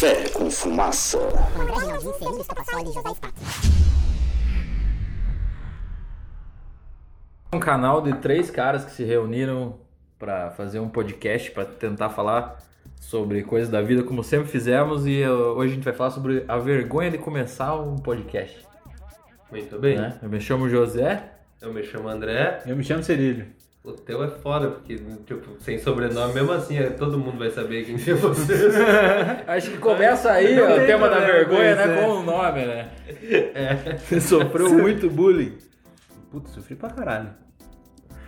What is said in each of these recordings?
Café com Fumaça. André Rinaldinho, Felipe Escapassoli e José. Um canal de três caras que se reuniram para fazer um podcast para tentar falar sobre coisas da vida, como sempre fizemos, e uh, hoje a gente vai falar sobre a vergonha de começar um podcast. Muito bem. Né? Eu me chamo José. Eu me chamo André. Eu me chamo Cerilho. O teu é foda, porque, tipo, sem sobrenome, mesmo assim, é- todo mundo vai saber quem é você. Acho que começa aí ó, o tem tema da vergonha, né? é. Com o nome, né? Você sofreu muito bullying. Puta, sofri pra caralho.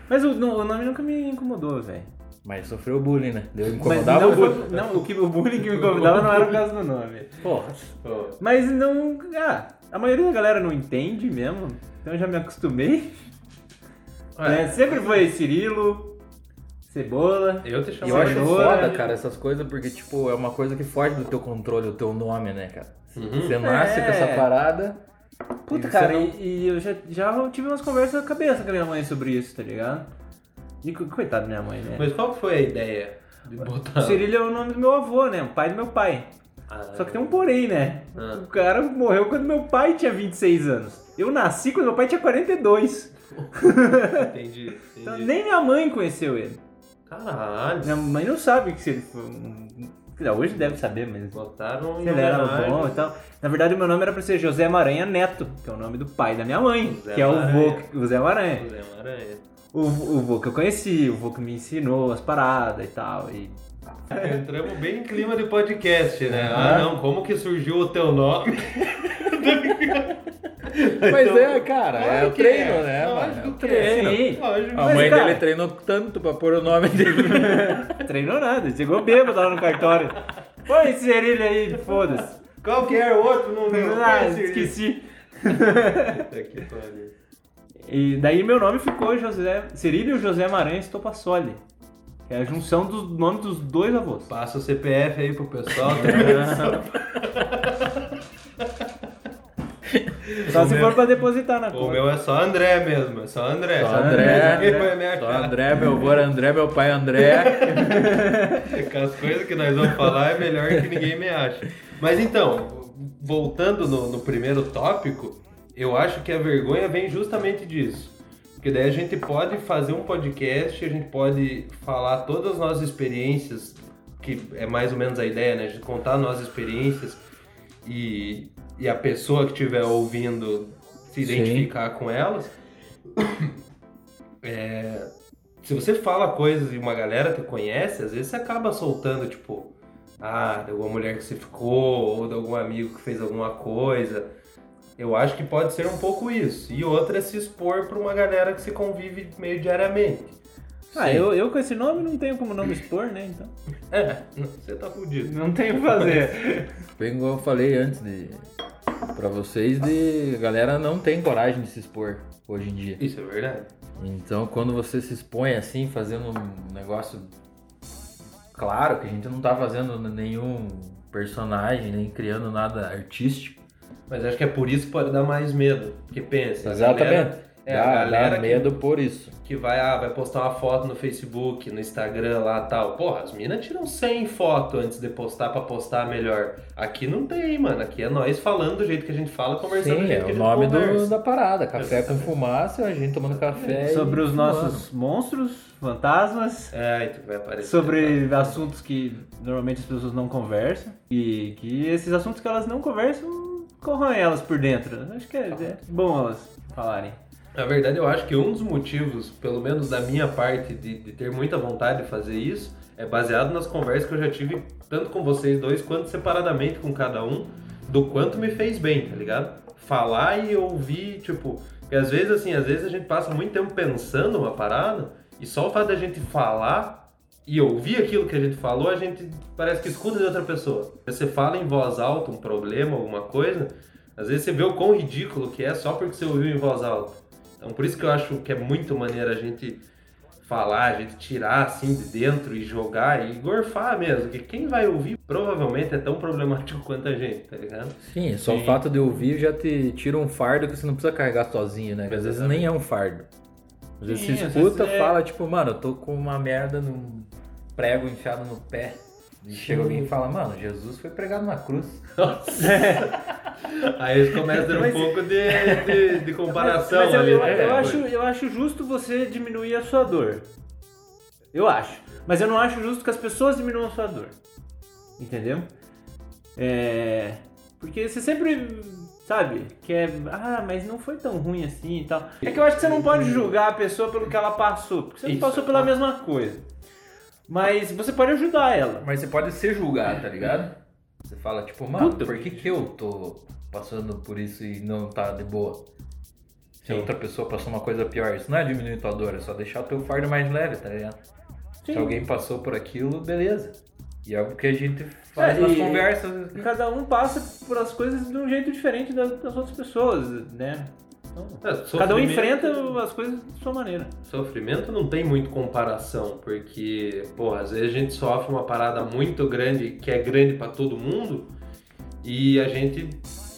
Mas o, o nome nunca me incomodou, velho. Mas sofreu bullying, né? Deu incomodava não, o bullying. não, o, que, o bullying que me incomodava não era por causa do nome. Porra. Mas não. Ah, a maioria da galera não entende mesmo. Então eu já me acostumei. Né? Sempre foi Cirilo, Cebola. eu te chamo eu acho foda, cara, essas coisas, porque, tipo, é uma coisa que foge do teu controle, o teu nome, né, cara? Uhum. Você nasce É. com essa parada. Puta, E cara, não- e, e eu já, já tive umas conversas na cabeça com a minha mãe sobre isso, tá ligado? E co- coitado da minha mãe, né? Mas qual que foi a ideia de botar... O Cirilo é o nome do meu avô, né? O pai do meu pai. Ah, Só que tem um porém, né? Ah. O cara morreu quando meu pai tinha 26 anos. Eu nasci quando meu pai tinha 42. Entendi, Então entendi. nem minha mãe conheceu ele. Caralho. Minha mãe não sabe que se ele foi Hoje deve saber, mas... Botaram Se ele era bom e tal. Na verdade, o meu nome era pra ser José Maranha Neto, que é o nome do pai da minha mãe, José que é o Maranha. vô, Zé Maranha. José Maranhã. O, o vô que eu conheci, o vô que me ensinou as paradas e tal. E... Entramos bem em clima de podcast, né? Ah, não, como que surgiu o teu nome? Mas é, cara, é o treino, é. né, Lógico mano? É o que é. treino. Sim, Lógico. A Mas, mãe cara- dele treinou tanto pra pôr o nome dele. treinou nada, ele chegou bêbado lá no cartório. Põe esse cerilho aí, foda-se. Qual que era o outro? Não lembro. Ah, é esqueci. E daí meu nome ficou José Cirílio José Maranhão Estopassoli. Que é a junção dos nomes dos dois avós. Passa o CPF aí pro pessoal. tá? Só se for pra depositar na o conta. meu é só André mesmo, é só André. Só Sabe? André. Me Só. André, meu avô André, meu pai André. Com as coisas que nós vamos falar é melhor que ninguém me ache. Mas então, voltando no, no primeiro tópico, eu acho que a vergonha vem justamente disso. Porque daí a gente pode fazer um podcast, a gente pode falar todas as nossas experiências, que é mais ou menos a ideia, né? A gente contar nossas experiências e, e a pessoa que estiver ouvindo se Sim. identificar com elas. É, se você fala coisas e uma galera te conhece, às vezes você acaba soltando, tipo, ah, de alguma mulher que você ficou, ou de algum amigo que fez alguma coisa. Eu acho que pode ser um pouco isso. E outra é se expor pra uma galera que se convive meio diariamente. Ah, eu, eu com esse nome não tenho como não me expor, né? Então. É, você tá fudido. Não tenho o que fazer. Bem igual eu falei antes de pra vocês, de a galera não tem coragem de se expor hoje em dia. Isso é verdade. Então, quando você se expõe assim, fazendo um negócio claro que a gente não tá fazendo nenhum personagem, nem criando nada artístico. Mas acho que é por isso que pode dar mais medo. Porque pensa, Exatamente. galera- é, a dá, galera dá que- medo por isso. que vai, ah, vai postar uma foto no Facebook, no Instagram lá tal. Porra, as minas tiram 100 fotos antes de postar pra postar melhor. Aqui não tem, mano. Aqui é nós falando do jeito que a gente fala, conversando do Sim, jeito é que a o nome do- da parada. Café com fumaça, a gente tomando café. Sobre os fumando. nossos monstros, fantasmas. É, aí tu vai aparecer. Sobre assuntos que normalmente as pessoas não conversam. E que esses assuntos que elas não conversam, corroem elas por dentro. Acho que é, é bom elas falarem. Na verdade, eu acho que um dos motivos, pelo menos da minha parte, de, de ter muita vontade de fazer isso, é baseado nas conversas que eu já tive, tanto com vocês dois, quanto separadamente com cada um, do quanto me fez bem, tá ligado? Falar e ouvir, tipo. Porque às vezes, assim, às vezes a gente passa muito tempo pensando uma parada, e só o fato da gente falar e ouvir aquilo que a gente falou, a gente parece que escuta de outra pessoa. Você fala em voz alta um problema, alguma coisa, às vezes você vê o quão ridículo que é só porque você ouviu em voz alta. Então por isso que eu acho que é muito maneiro a gente falar, a gente tirar assim de dentro e jogar e gorfar mesmo. Que quem vai ouvir provavelmente é tão problemático quanto a gente, tá ligado? Sim, só o fato de ouvir já te tira um fardo que você não precisa carregar sozinho, né? Que às vezes nem é um fardo. Às vezes Sim, você escuta, vezes é- fala tipo, mano, eu tô com uma merda num prego enfiado no pé. E chega alguém e fala, mano, Jesus foi pregado na cruz. Aí eles começam a ter um Mas- pouco de, de, de comparação Mas eu, ali. eu, né? eu acho, eu acho justo você diminuir a sua dor. Eu acho. Mas eu não acho justo que as pessoas diminuam a sua dor. Entendeu? É. Porque você sempre, sabe, quer. Ah, mas não foi tão ruim assim e tal. É que eu acho que você não pode julgar a pessoa pelo que ela passou. Porque você não Isso. passou pela mesma coisa. Mas você pode ajudar ela. Mas você pode ser julgado, tá ligado? Você fala, tipo, mano, Puta. por que, que eu tô passando por isso e não tá de boa? Se a Sim. outra pessoa passou uma coisa pior, isso não é diminuir tua dor, é só deixar o teu fardo mais leve, tá ligado? Sim. Se alguém passou por aquilo, beleza. E é algo que a gente faz É, nas e- conversas. Cada um passa por as coisas de um jeito diferente das, das outras pessoas, né? Então, É, cada um enfrenta as coisas de sua maneira. Sofrimento não tem muito comparação, porque, pô, às vezes a gente sofre uma parada muito grande, que é grande pra todo mundo, e a gente,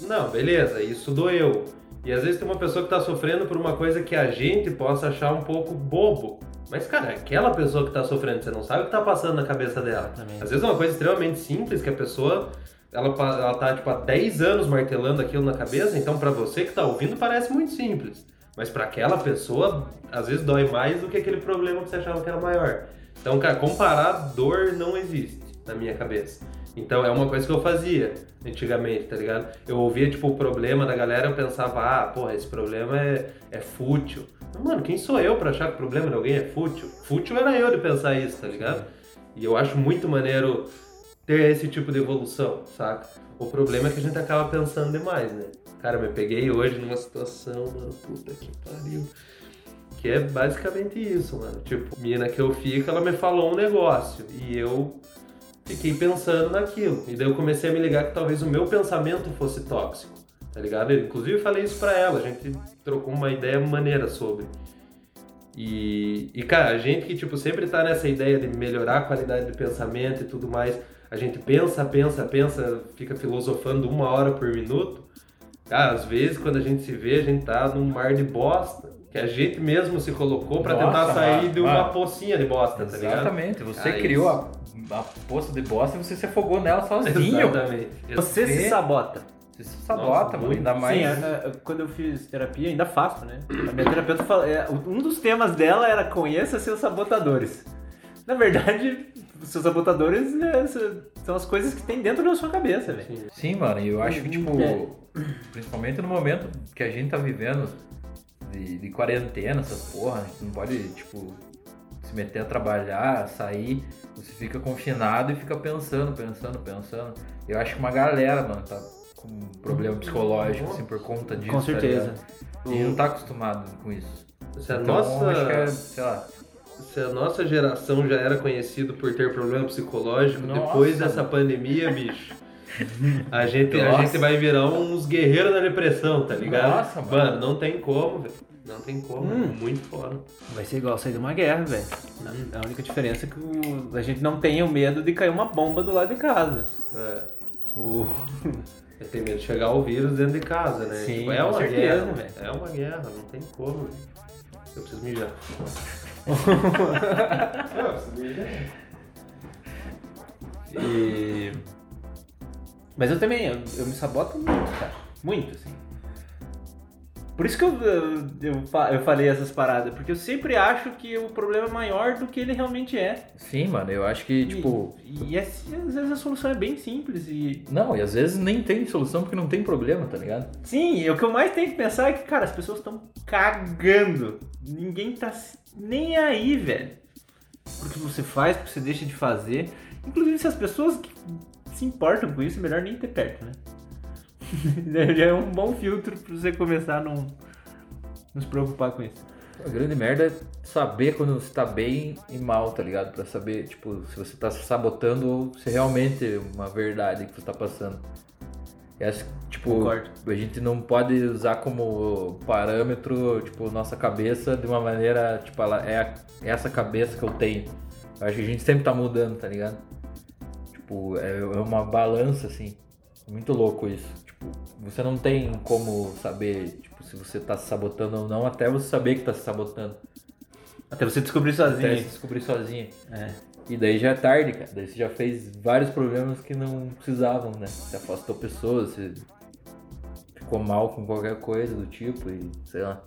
não, beleza, isso doeu. E às vezes tem uma pessoa que tá sofrendo por uma coisa que a gente possa achar um pouco bobo. Mas, cara, aquela pessoa que tá sofrendo, você não sabe o que tá passando na cabeça dela. Às vezes é uma coisa extremamente simples que a pessoa ela, ela tá tipo há 10 anos martelando aquilo na cabeça, então pra você que tá ouvindo parece muito simples. Mas pra aquela pessoa, às vezes dói mais do que aquele problema que você achava que era maior. Então, cara, comparar dor não existe na minha cabeça. Então é uma coisa que eu fazia antigamente, tá ligado? Eu ouvia tipo o problema da galera, eu pensava, ah, porra, esse problema é, é fútil. Mano, quem sou eu pra achar que o problema de alguém é fútil? Fútil era eu de pensar isso, tá ligado? E eu acho muito maneiro ter esse tipo de evolução, saca? O problema é que a gente acaba pensando demais, né? Cara, me peguei hoje numa situação, mano, puta que pariu. Que é basicamente isso, mano. Tipo, mina que eu fico, ela me falou um negócio e eu fiquei pensando naquilo. E daí eu comecei a me ligar que talvez o meu pensamento fosse tóxico, tá ligado? Eu, inclusive, falei isso pra ela, a gente trocou uma ideia maneira sobre. E, e, cara, a gente que, tipo, sempre tá nessa ideia de melhorar a qualidade de pensamento e tudo mais, a gente pensa, pensa, pensa, fica filosofando uma hora por minuto. Cara, às vezes, quando a gente se vê, a gente tá num mar de bosta, que a gente mesmo se colocou pra Nossa, tentar sair de uma pocinha de bosta, tá ligado? Exatamente, você Ah, criou a, a poça de bosta e você se afogou nela sozinho. Exatamente. Você se sabota. Você se sabota, mano, muito. ainda mais. Sim, a- a- quando eu fiz terapia, ainda faço, né? A minha terapeuta fala, é, um dos temas dela era conheça seus sabotadores. Na verdade, os seus sabotadores é, são as coisas que tem dentro da sua cabeça, velho. Sim. Mano, e eu acho que, tipo, É. principalmente no momento que a gente tá vivendo de, de quarentena, essas porra, a gente não pode, tipo, se meter a trabalhar, sair, você fica confinado e fica pensando, pensando, pensando. Eu acho que uma galera, mano, tá com um problema psicológico, assim, por conta disso. Com tá certeza. ligado? e não tá acostumado com isso. Se a, Então, nossa, acho que é, sei lá, se a nossa geração já era conhecido por ter problema psicológico, Nossa, depois dessa mano. pandemia, bicho, a gente, a gente vai virar uns guerreiros da depressão, tá ligado? Nossa, mano. não tem como, velho. Não tem como, Hum. muito foda. Vai ser igual sair de uma guerra, velho. A única diferença é que a gente não tem o medo de cair uma bomba do lado de casa. É. O... Eu tenho medo de chegar o vírus dentro de casa, né? Sim, Tipo, é com uma certeza, guerra, velho. É uma guerra, não tem como, velho. Eu preciso mijar. Eu preciso mijar. E... Mas eu também, eu, eu me saboto muito, cara. Muito, assim. Por isso que eu, eu, eu, fa- eu falei essas paradas, porque eu sempre acho que o problema é maior do que ele realmente é. sim, mano, eu acho que, tipo, E, e assim, às vezes a solução é bem simples e... não, e às vezes nem tem solução porque não tem problema, tá ligado? Sim, o que eu mais tenho que pensar é que, cara, as pessoas estão cagando. Ninguém tá nem aí, velho. Pro que você faz, pro que você deixa de fazer. Inclusive, se as pessoas que se importam com isso, é melhor nem ter perto, né? Já é um bom filtro pra você começar a não, não se preocupar com isso. A grande merda é saber quando você tá bem e mal, tá ligado? Pra saber, tipo, se você tá se sabotando ou se realmente é uma verdade que você tá passando. E acho, que, tipo, Concordo. a gente não pode usar como parâmetro, tipo, nossa cabeça de uma maneira, tipo, ela é a- é essa cabeça que eu tenho. Eu acho que a gente sempre tá mudando, tá ligado? Tipo, é é uma balança, assim. Muito louco isso. Você não tem como saber, tipo, se você tá se sabotando ou não, até você saber que tá se sabotando. Até você descobrir Até se sozinho. descobrir sozinho. É. E daí já é tarde, cara. Daí você já fez vários problemas que não precisavam, né? Você afastou pessoas, você ficou mal com qualquer coisa do tipo e sei lá.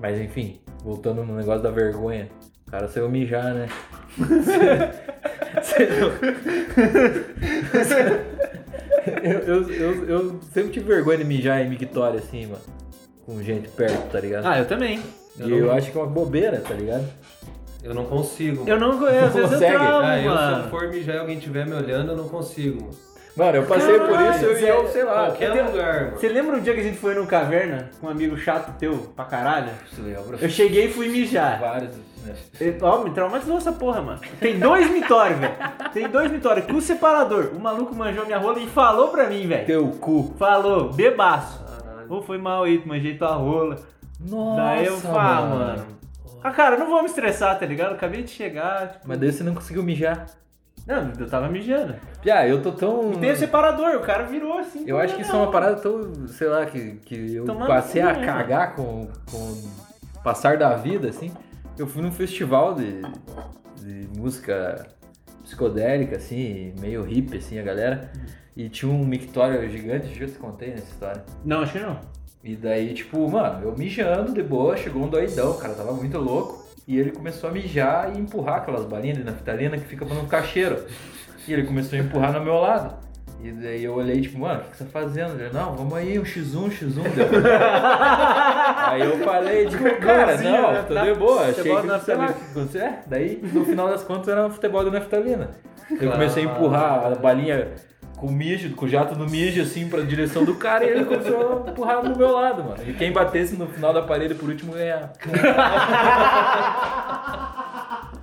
Mas enfim, voltando no negócio da vergonha. O cara saiu mijar, né? Você não- eu, eu, eu, eu sempre tive vergonha de mijar em mictória assim, mano. Com gente perto, tá ligado? Ah, eu também. e eu acho que é uma bobeira, tá ligado? Eu não consigo. Eu não conheço, às vezes eu consegue? travo, Ah, eu, se eu mano. for mijar e alguém estiver me olhando, eu não consigo, mano. Mano, eu passei por Caralho, isso e eu, sei lá. Qualquer eu lugar, mano. Você lembra um dia que a gente foi num caverna com um amigo chato teu, pra caralho? Lembra? Eu cheguei e fui mijar. Vários, né? Ó, me traumatizou essa porra, mano. Tem dois mitórios, velho. Tem dois mitórios. Com o separador. O maluco manjou minha rola e falou pra mim, velho. Teu cu. Falou, bebaço. Caralho. Ou foi mal aí, manjei tua rola. Nossa, Daí eu falo, ah, mano. Ah, cara, eu não vou me estressar, tá ligado? Acabei de chegar, tipo... Mas daí você não conseguiu mijar. Não, eu tava mijando. Piá, eu tô tão. E tem o separador, o cara virou assim. Eu acho que isso é uma parada tão, sei lá, que, que eu Tomando passei a né, cagar com, com o passar da vida, assim. Eu fui num festival de, de música psicodélica, assim, meio hippie, assim, a galera. E tinha um mictório gigante, já te contei nessa história. Não, acho que não. E daí, tipo, mano, eu mijando de boa, chegou um doidão, o cara tava muito louco. E ele começou a mijar e empurrar aquelas balinhas de naftalina que fica pra não ficar cheiro. E ele começou a empurrar no meu lado. E daí eu olhei, tipo, mano, o que você tá fazendo? Ele, não, vamos aí, um x1, um x1. Deu. aí eu falei, tipo, cara, Golzinho, não, tô de boa. Achei que, sei lá, que aconteceu. É, daí, no final das contas, era um futebol de naftalina. Eu comecei a empurrar a balinha com o mijo, com o jato do mijo, assim, pra direção do cara, e ele começou a empurrar no meu lado, mano. E quem batesse no final da parede por último ganhava.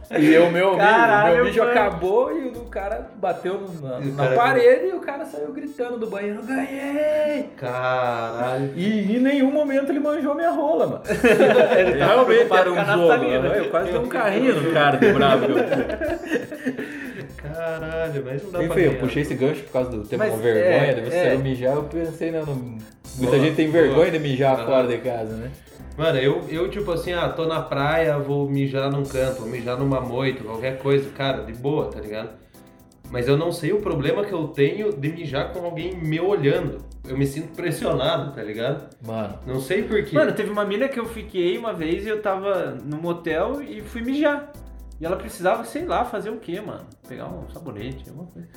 E o meu mijo, Caralho, meu mijo mano. acabou e o do cara bateu na, na cara- parede e o cara saiu gritando do banheiro, ganhei! Caralho. E em nenhum momento ele manjou minha rola, mano. Ele Realmente era um jogo. naftalina. Eu quase dei um carrinho no cara de bravo. eu. Caralho, mas não dá pra Enfim, eu ganhar. puxei esse gancho por causa do tema Mas, vergonha, é, de você é. mijar, eu pensei, né, no... muita Boa, gente tem vergonha boa. de mijar fora de casa, né? Mano, eu, eu tipo assim, ah, tô na praia, vou mijar num canto, vou mijar numa moita, qualquer coisa, cara, de boa, tá ligado? Mas eu não sei o problema que eu tenho de mijar com alguém me olhando. Eu me sinto pressionado, tá ligado? Mano, Não sei porquê. Mano, teve uma mina que eu fiquei uma vez e eu tava no motel e fui mijar. E ela precisava, sei lá, fazer o quê, mano? Pegar um sabonete, alguma coisa.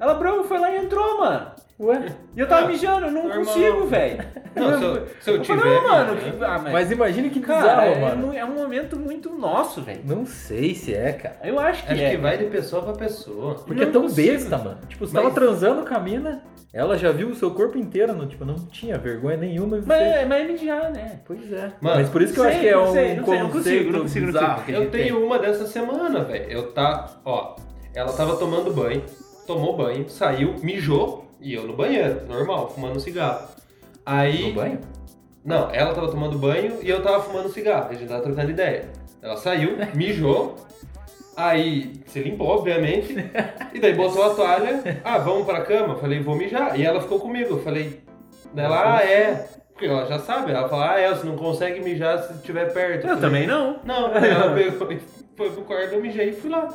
Ela, bro, foi lá e entrou, mano. ué? E eu tava Ah, mijando, eu não normal. consigo, velho. Não, se eu, se eu tiver. falei, não, mano, mijando- que, ah, mas, Mas imagine que cara, bizarro, é, mano. mu- é um momento muito nosso, velho. Não sei se é, cara. Eu acho que Acho é. que vai de pessoa pra pessoa. Porque é Não tão consigo. besta, mano. Tipo, você Mas- tava transando com a mina, ela já viu o seu corpo inteiro, não, tipo, não tinha vergonha nenhuma. você- Mas, é- mas é mijar, né? Pois é. Mano, Mas por isso que eu sei, acho que é não um sei, não sei, não consigo, não consigo, não consigo. Eu tenho tem. uma dessa semana, velho. Eu tá. Ó, ela tava tomando banho, tomou banho, saiu, mijou e eu no banheiro, normal, fumando cigarro. Aí. No banho? Não, ela tava tomando banho e eu tava fumando cigarro. A gente tava trocando ideia. Ela saiu, mijou, aí se limpou, obviamente, e daí botou a toalha. Ah, vamos pra cama? Eu falei, vou mijar. E ela ficou comigo. Eu falei, ela, ah, é. Porque ela já sabe. Ela falou, ah, é, você não consegue mijar se estiver perto. Eu falei, também não. Não, ela pegou foi pro quarto, eu mijei e fui lá.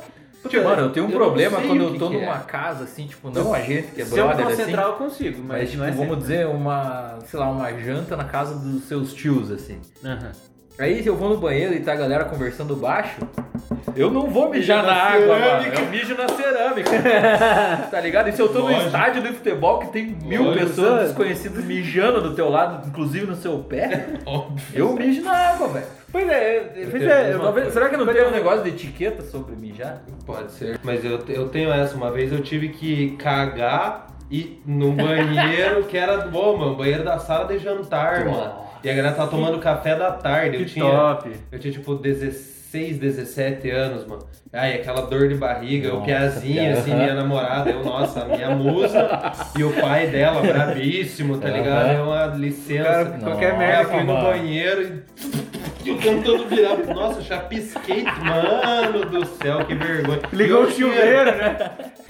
Tipo, mano, eu tenho um não problema quando eu que tô que é. numa casa, assim, tipo, não a gente que é Se eu brother, assim. concentrar, eu consigo, mas, Mas, tipo, não é vamos dizer, uma, sei lá, uma janta na casa dos seus tios, assim. Aham. Aí se eu vou no banheiro e tá a galera conversando baixo, eu não vou mijar na na água, cerâmica. mano. Eu mijo na cerâmica. tá ligado? E se eu tô no Lógico. estádio de futebol que tem mil Lógico. pessoas desconhecidas mijando do teu lado, inclusive no seu pé, Óbvio. eu mijo na água, velho. Pois é, pois é. uma Talvez- será que não tem um eu- negócio de etiqueta sobre mijar? Pode ser. Mas eu, eu tenho essa. Uma vez eu tive que cagar e no banheiro que era. Bom, mano, banheiro da sala de jantar, mano. E a galera tava tomando café da tarde. Eu Que tinha. top. Eu tinha tipo 16, 17 anos, mano. Ai, aquela dor de barriga, o Nossa, piazinho, assim, minha namorada, eu, nossa, minha musa, e o pai dela, brabíssimo, tá ligado? É uma licença. Cara, qualquer merda Eu fui no mano. banheiro e. Eu tentando virar. Nossa, chapisquei. Mano do céu, que vergonha. Ligou o chuveiro, né?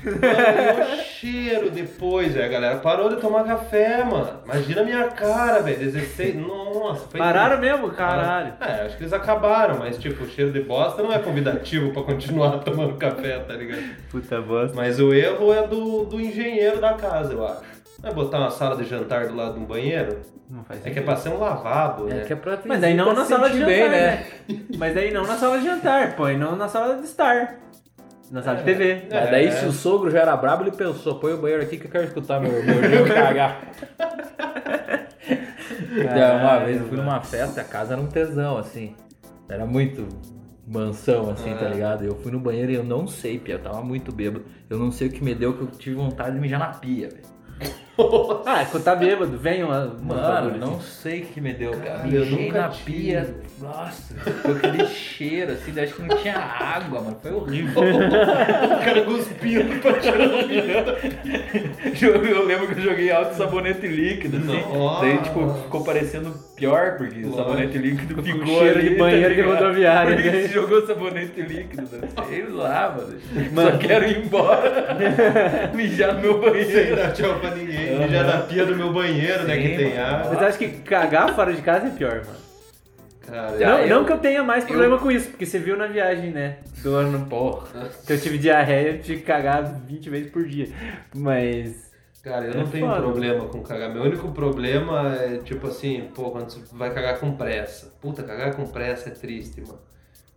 Mano, o cheiro depois, velho. A galera parou de tomar café, mano. Imagina a minha cara, velho. 16. Nossa, foi Pararam mesmo, caralho. É, acho que eles acabaram, mas tipo, o cheiro de bosta não é convidativo pra continuar tomando café, tá ligado? Puta bosta. Mas o erro é do, do engenheiro da casa, eu acho. É botar uma sala de jantar do lado de um banheiro? Não faz É que é sentido. pra ser um lavabo, É né? que é pra Mas aí não na sala de jantar, bem, né? Mas aí não na sala de jantar, põe não na sala de estar. Na sala de TV. Mas daí É. se o sogro já era brabo, ele pensou, põe o banheiro aqui que eu quero escutar meu, gênio cagar. Então, uma vez eu fui numa festa, a casa era um tesão, assim. Era muito mansão, assim, tá É. ligado? Eu fui no banheiro e eu não sei, Pia, eu tava muito bêbado. Eu não sei o que me deu, que eu tive vontade de mijar na pia, velho. Ah, quando tá bêbado, vem uma. uma Mano, não sei o que me deu, cara. Cara, eu nunca na tive. pia. Nossa, foi aquele cheiro, assim, acho que não tinha água, mano. Foi horrível. O cara cuspindo pra tirar o Eu lembro que eu joguei alto sabonete líquido, assim. Nossa. Daí, tipo, ficou parecendo pior, porque o Lógico. sabonete líquido ficou com cheiro ali, de banheiro de ligado? rodoviária, Por isso né? jogou sabonete líquido, né? sei lá, mano. Só Mano. quero ir embora. Mijar no meu Sem banheiro. dar tchau pra ninguém. Mijar na pia do meu banheiro, né? Sim, Que tem mano. água. Mas eu acho que cagar fora de casa é pior, mano. Cara, não, eu- não que eu tenha mais problema com isso, porque você viu na viagem, né? Do ano Porra. que eu tive diarreia, eu tive que cagar 20 vezes por dia. Mas. Cara, eu É não tenho foda. problema com cagar. Meu único problema é, tipo assim, pô, quando você vai cagar com pressa. Puta, cagar com pressa é triste, mano.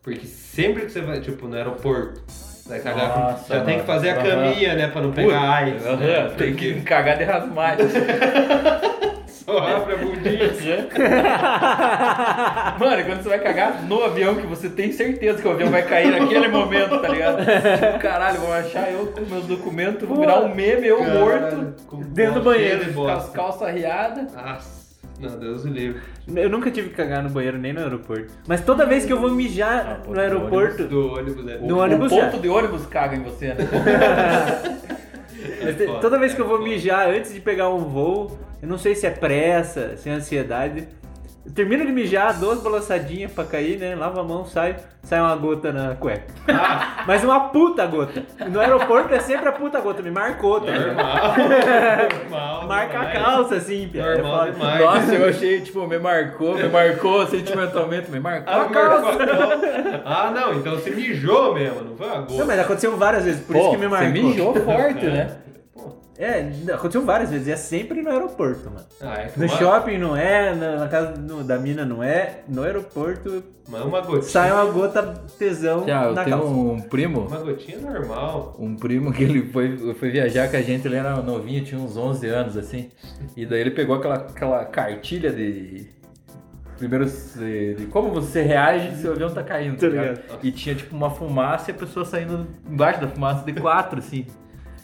Porque sempre que você vai, tipo, no aeroporto, vai cagar. Nossa, Já tem que mano. fazer a caminha, né, pra não pegar AIDS. Aham, né? Tem que cagar de rasmate. Só abre a bundinha. Mano, quando você vai cagar no avião, que você tem certeza que o avião vai cair naquele momento, tá ligado? Tipo, caralho, vão achar eu com meus documentos, vou virar um meme, eu morto, Com Dentro do banheiro, com as calças riadas. Nossa, não, Deus o livre. Eu nunca tive que cagar no banheiro nem no aeroporto. Mas toda vez que eu vou mijar Ah, pô, no aeroporto. Do ônibus, né? No o ônibus ponto já. de ônibus caga em você, né? Mas foda, toda vez que eu é vou foda. mijar antes de pegar um voo, eu não sei se é pressa, se é ansiedade. Eu termino de mijar, dou as balançadinhas pra cair, né? Lavo a mão, saio, sai uma gota na cueca. Ah. Mas uma puta gota. No aeroporto é sempre a puta gota, me marcou, tá? Normal. Marca a calça, assim, Pia. É Normal demais. Nossa, eu achei, tipo, me marcou, me marcou sentimentalmente, me marcou Ah, a calça. marcou. ah, não, então você mijou mesmo, não foi uma gota. Não, mas aconteceu várias vezes, por isso Pô, que me você marcou. mijou forte, né? É, aconteceu várias vezes, e é sempre no aeroporto, mano. ah, é que No uma, shopping não é, na casa do- da mina não é, no aeroporto Mas uma gotinha. sai uma gota tesão Já, eu na tenho calça. um primo, Uma gotinha normal. um primo que ele foi, foi viajar com a gente, ele era novinho, tinha uns 11 anos, assim. E daí ele pegou aquela, aquela cartilha de... Primeiro, de, como você reage se o avião tá caindo, tá Tá ligado? ligado. E tinha tipo uma fumaça e a pessoa saindo embaixo da fumaça de quatro, assim.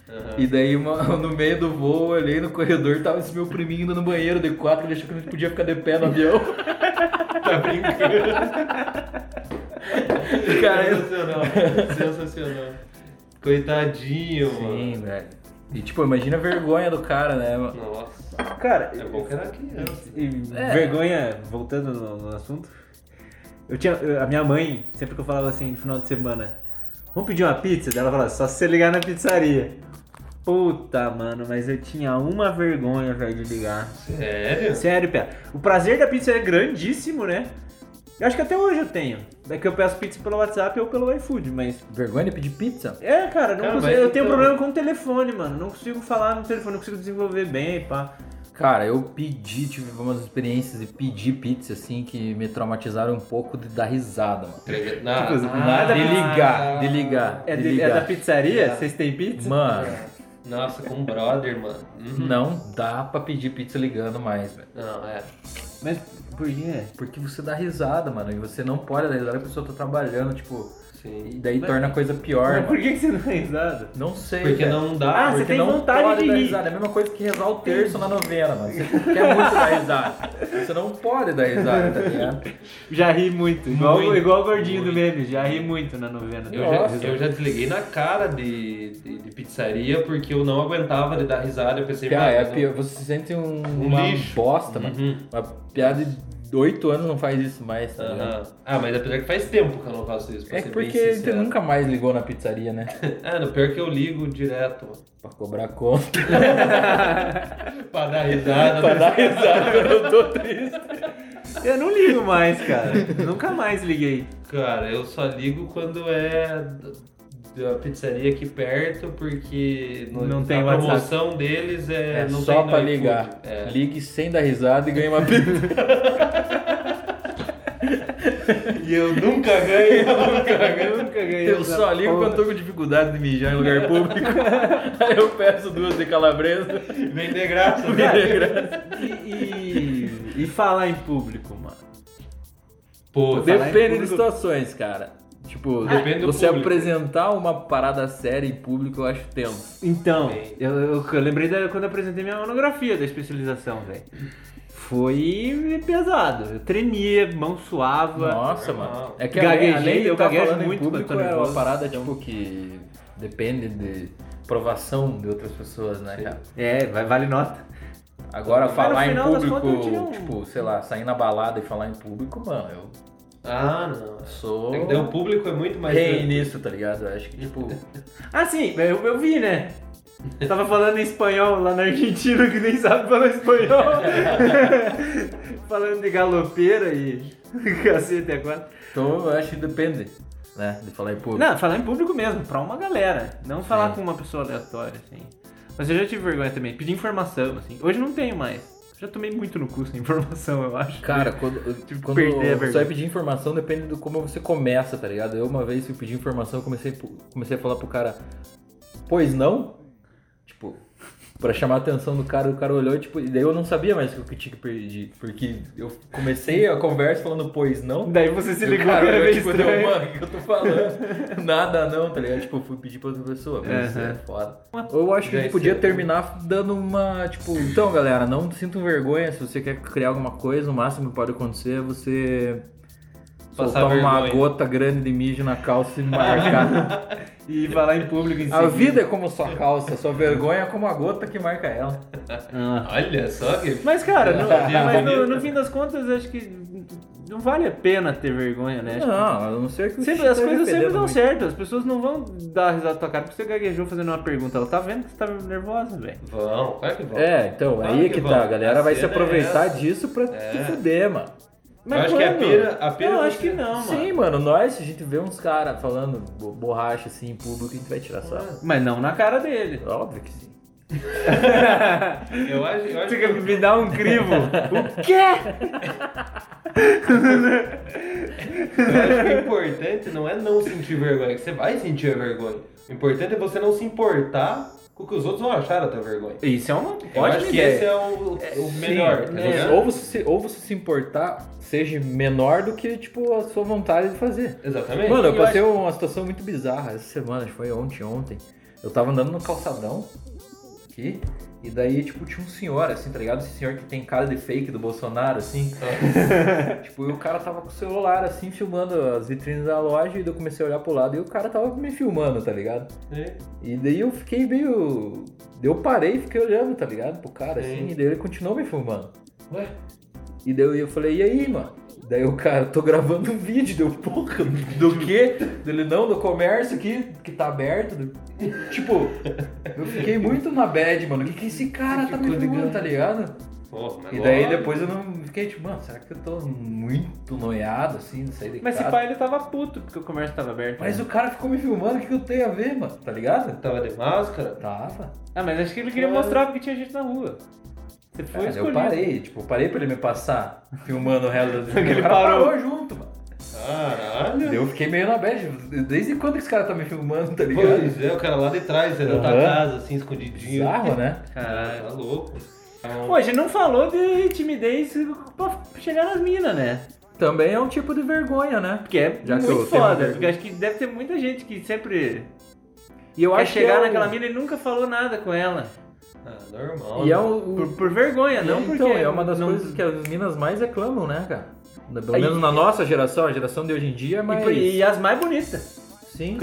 Aham. E daí uma- no meio do voo, eu olhei no corredor, tava esse meu priminho indo no banheiro de quatro, ele achou que não podia ficar de pé no avião. Tá brincando. Cara, Sensacional. Sensacional. Coitadinho, Sim, mano. velho. E tipo, imagina a vergonha do cara, né? mano? Nossa. Cara, É bom que era criança. e É. vergonha, voltando no, no assunto, eu tinha, eu- a minha mãe, sempre que eu falava assim, no final de semana, vamos pedir uma pizza? Daí Ela falava, só se você ligar na pizzaria. Puta, mano, mas eu tinha uma vergonha, velho, de ligar. Sério? Sério, Pé. O prazer da pizza é grandíssimo, né? Eu acho que até hoje eu tenho. É que eu peço pizza pelo WhatsApp ou pelo iFood, mas. Vergonha de pedir pizza? É, cara, não Cara, consigo- eu tenho então- problema com o telefone, mano. Não consigo falar no telefone, não consigo desenvolver bem, pá. Cara, eu pedi, tive umas experiências de pedir pizza, assim, que me traumatizaram um pouco de dar risada, mano. Na, Tipo, Ah, de ligar, de ligar, É, de de- é ligar. da pizzaria? É. Vocês têm pizza? Mano, Nossa, com um brother, mano. Uhum. não dá pra pedir pizza ligando mais, velho. Não, é. Mas por quê? Porque você dá risada, mano, e você não pode dar risada, a pessoa tá trabalhando, tipo, Sim. e daí Mas- torna a coisa pior, Mas mano. por que você não é risada? Não sei, Porque velho. não dá. Ah, você tem não vontade pode de dar rir. risada. É a mesma coisa que rezar o terço na novena, mano. Você quer muito dar risada. Você não pode dar risada, tá ligado? Já ri muito. Igual, Muito, igual o gordinho muito. do meme, já ri muito na novena. Eu Nossa. já, eu já desliguei na cara de, de, de pizzaria porque eu não aguentava de dar risada. Eu pensei, mano, é não-. Você se sente um, Um uma lixo. bosta, mano. Uhum. Uma piada oito anos não faz isso mais, tá ligado? Aham. Ah, mas apesar que faz tempo que eu não faço isso, pra É ser porque bem você sincero. nunca mais ligou na pizzaria, né? É, no pior que eu ligo direto. pra cobrar conta. pra dar risada. pra dar risada quando eu tô triste. Eu não ligo mais, cara. Nunca mais liguei. Cara, eu só ligo quando é da pizzaria aqui perto, porque no- Não tem a WhatsApp. promoção deles é, É não só iFood. ligar. É. Ligue sem dar risada e ganhe uma pizza. E eu nunca ganho, eu nunca ganho. Eu nunca ganhei. Eu só ligo porra. quando tô com dificuldade de mijar em lugar público. Aí eu peço duas de calabresa. Vem de graça. né? E, e, e falar em público, mano. Pô, Depende de público- situações, cara. Tipo, Depende do você público. apresentar uma parada séria em público, eu acho tenso. Então, eu, eu, eu lembrei da, quando eu apresentei minha monografia da especialização, velho. Foi pesado. Eu tremia, mão suava. Nossa, mano. É que Gaguejei, além, além de eu tá gaguejo falando em muito público, quando é uma parada, tipo, que depende de aprovação de outras pessoas, né, cara? É, vai, vale nota. Agora, Mas falar em público, um- tipo, sei lá, sair na balada e falar em público, mano, eu Ah, não. sou É que daí o público é muito mais. rei nisso, tá ligado? Eu acho que, tipo, Ah, sim, eu, eu vi, né? Eu tava falando em espanhol lá na Argentina que nem sabe falar espanhol. falando de galopeira e cacete agora. então eu acho que depende, né, de falar em público. Não, falar em público mesmo, pra uma galera. Não falar Sim. com uma pessoa aleatória, assim. Mas eu já tive vergonha também, pedir informação, assim. Hoje não tenho mais. Já tomei muito no cu sem informação, eu acho. Cara, quando, Tipo, quando você vai pedir informação, depende do como você começa, tá ligado? Eu uma vez fui pedir informação, eu comecei, comecei a falar pro cara, pois não? Pra chamar a atenção do cara, o cara olhou, tipo, e daí eu não sabia mais o que eu tinha que pedir. Porque eu comecei a conversa falando, pois não. Daí você se ligou cara meio tipo, deu, mano, o que eu tô falando? Nada não, tá ligado? Tipo, eu fui pedir pra outra pessoa, mas isso é foda. Eu acho que a gente podia sei. terminar dando uma, tipo, então galera, não sintam vergonha, se você quer criar alguma coisa, o máximo que pode acontecer é você Passar soltar uma gota grande de mijo na calça e marcar. E falar em público em a seguida. vida é como sua calça, sua vergonha é como a gota que marca ela. Ah. Olha só que. Mas, cara, no, mas no, no fim das contas, acho que não vale a pena ter vergonha, né? Acho que Não, a não ser que Sempre, as coisas sempre dão muito. certo, as pessoas não vão dar risada na tua cara porque você gaguejou fazendo uma pergunta. Ela tá vendo que você tá nervosa, velho. Vão, claro que vão. É, então, Claro aí é que que tá, a galera A vai se é aproveitar essa. disso pra É. te fuder, mano. Eu acho que a quando? pira- a pira Não, acho que não, mano. Sim, mano, nós, se a gente vê uns caras falando bo- borracha assim em público, a gente vai tirar sarro. Mas não na cara dele. Óbvio que sim. Eu acho, eu acho Você que quer me dar um crivo? o quê? Eu acho que o importante não é não sentir vergonha, que você vai sentir a vergonha. O importante é você não se importar o que os outros vão achar da tua vergonha. Isso é uma Eu ótima acho que esse é o, o melhor, tá É, ligado? ou, você, se- ou você se importar seja menor do que, tipo, a sua vontade de fazer. Exatamente. Mano, eu eu passei uma situação muito bizarra essa semana, acho que foi ontem, ontem. Eu tava andando no calçadão aqui, e daí, tipo, tinha um senhor, assim, tá ligado? Esse senhor que tem cara de fake do Bolsonaro, assim. tipo, e o cara tava com o celular, assim, filmando as vitrines da loja, e daí eu comecei a olhar pro lado e o cara tava me filmando, tá ligado? E daí eu fiquei meio. Eu parei e fiquei olhando, tá ligado? Pro cara, assim, Sim. e daí ele continuou me filmando. Ué? E daí eu falei, e aí, mano? Daí o cara, tô gravando um vídeo, deu porra, do quê? Dele não, do comércio aqui, que tá aberto. Tipo, eu fiquei muito na bad, mano. O que, que esse cara tá me ligado. tá ligado? Pô, E daí depois eu não fiquei tipo, mano, será que eu tô muito noiado assim de sair de Mas esse pai ele tava puto porque o comércio tava aberto. Mas né? o cara ficou me filmando, o que, que eu tenho a ver, mano? Tá ligado? Tava de máscara? Tava. Ah, mas acho que ele queria Claro. mostrar porque tinha gente na rua. Você foi Cara, eu escolhido. parei, tipo, eu parei pra ele me passar filmando o resto das que ele parou. parou junto, mano. Caralho. Eu fiquei meio na bad. Desde quando que esse cara tá me filmando, tá ligado? Pois é, o cara lá de trás, da tua Aham. casa, assim, escondidinho. Bizarro, né? Caralho. Tá louco. Pô, a gente não falou de timidez pra chegar nas minas, né? Também é um tipo de vergonha, né? Porque é Já muito eu foda. Porque acho que deve ter muita gente que sempre E eu quer acho chegar que é o- naquela mina e nunca falou nada com ela. Ah, normal. E é né? o, Por, por vergonha, não porque... então, é uma das não- coisas que as meninas mais reclamam, né, cara? Pelo Aí- menos na nossa geração, a geração de hoje em dia, E, mas. por- e as mais bonitas. Sim.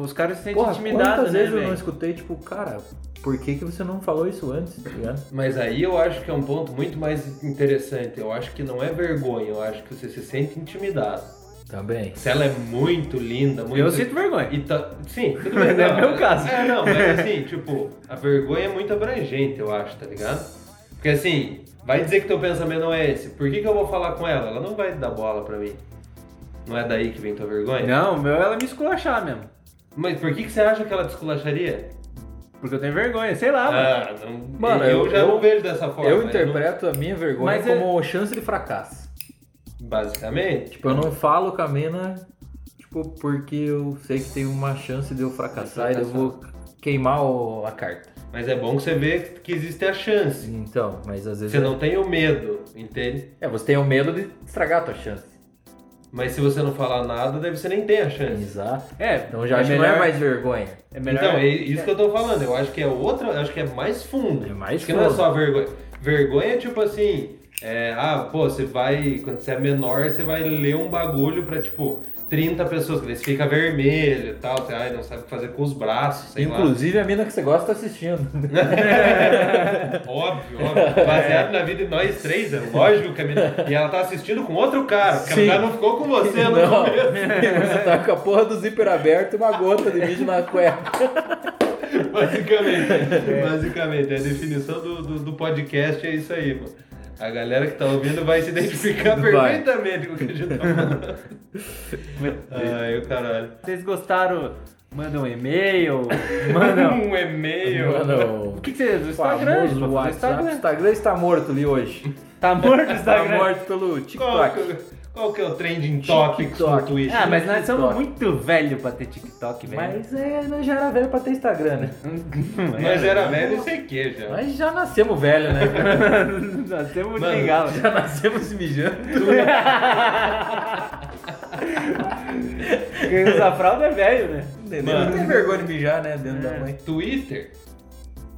Os caras se sentem Porra, intimidados, quantas né, vezes eu não escutei, tipo, cara, por que, que você não falou isso antes, tá ligado? Mas aí eu acho que é um ponto muito mais interessante. Eu acho que não é vergonha, eu acho que você se sente intimidado. Também. Se ela é muito linda, muito. Eu sinto vergonha. E tá- Sim, tudo bem. não é não, meu caso. É, não, mas assim, tipo, a vergonha é muito abrangente, eu acho, tá ligado? Porque assim, vai dizer que teu pensamento não é esse. Por que, que eu vou falar com ela? Ela não vai dar bola pra mim. Não é daí que vem tua vergonha? Não, o meu é ela me esculachar mesmo. Mas por que, que você acha que ela te esculacharia? Porque eu tenho vergonha, sei lá, mano. Ah, não, Mano, eu, eu- já eu- não vejo dessa forma. eu não- interpreto a minha vergonha Mas é- como chance de fracasso. Basicamente. Tipo, eu não falo com a mina, tipo, porque eu sei que tem uma chance de eu fracassar e eu vou queimar o- a carta. Mas é bom que você vê que existe a chance. Então, mas às vezes. Você não tem o medo, entende? É, você tem o medo de estragar a tua chance. Mas se você não falar nada, deve você nem ter a chance. Exato. É, Então já é acho que não melhor- é mais vergonha. É melhor. Então, é isso que eu tô falando. Eu acho que é outra, acho que é mais fundo. É mais Acho que não é fundo. só vergonha. Vergonha é tipo assim, é, ah, pô, você vai, quando você é menor, você vai ler um bagulho pra, tipo, 30 pessoas, que daí você fica vermelho e tal, você ai, não sabe o que fazer com os braços, sei lá. Inclusive a mina que você gosta tá assistindo. Óbvio, óbvio. Baseado na vida de nós três, é lógico que a menina... E ela tá assistindo com outro cara, porque Sim. a não ficou com você no Não. começo. você tá com a porra do zíper aberto e uma gota de mídia na cueca. Basicamente, basicamente, a definição do, do, do podcast é isso aí, mano. A galera que tá ouvindo vai se identificar Vai. perfeitamente com o que a gente tá falando. Ai, o caralho. Vocês gostaram? Manda um e-mail, manda Um e-mail. Mano, O que, que você. Do Instagram? do WhatsApp. O Instagram. Instagram está morto ali hoje. Tá morto o Tá Instagram? morto pelo Qual, TikTok. Qual que é o trending topics no TikTok. Twitch? Ah, mas nós TikTok. somos muito velhos pra ter TikTok, velho. Mas é, nós já era velho pra ter Instagram, né? Nós era velho, não sei o que já. Nós já nascemos velho, né? Nós temos Mano, legal. já nascemos mijando. Quem usa fralda é velho, né? Não tem vergonha de mijar, né? Dentro da mãe. Twitter?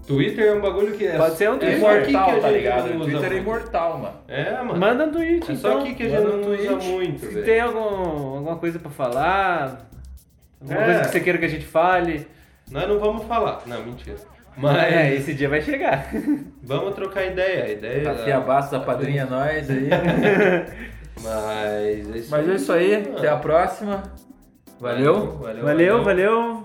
Twitter é um bagulho que é. Pode ser um é Twitter só aqui que Imortal, a tá ligado? O usa Twitter é imortal, mano. É, mano. Manda no tweet, É só então. aqui que a gente manda não usa muito, Se velho. tem algum, alguma coisa pra falar, alguma É. coisa que você queira que a gente fale, Nós não vamos falar. Não, mentira. mas é, esse dia vai chegar. vamos trocar ideia. A ideia. Afia Bastos, a padrinha nós aí. Mas é isso Mas é isso aí. Até a próxima. Valeu. Valeu, Valeu, valeu.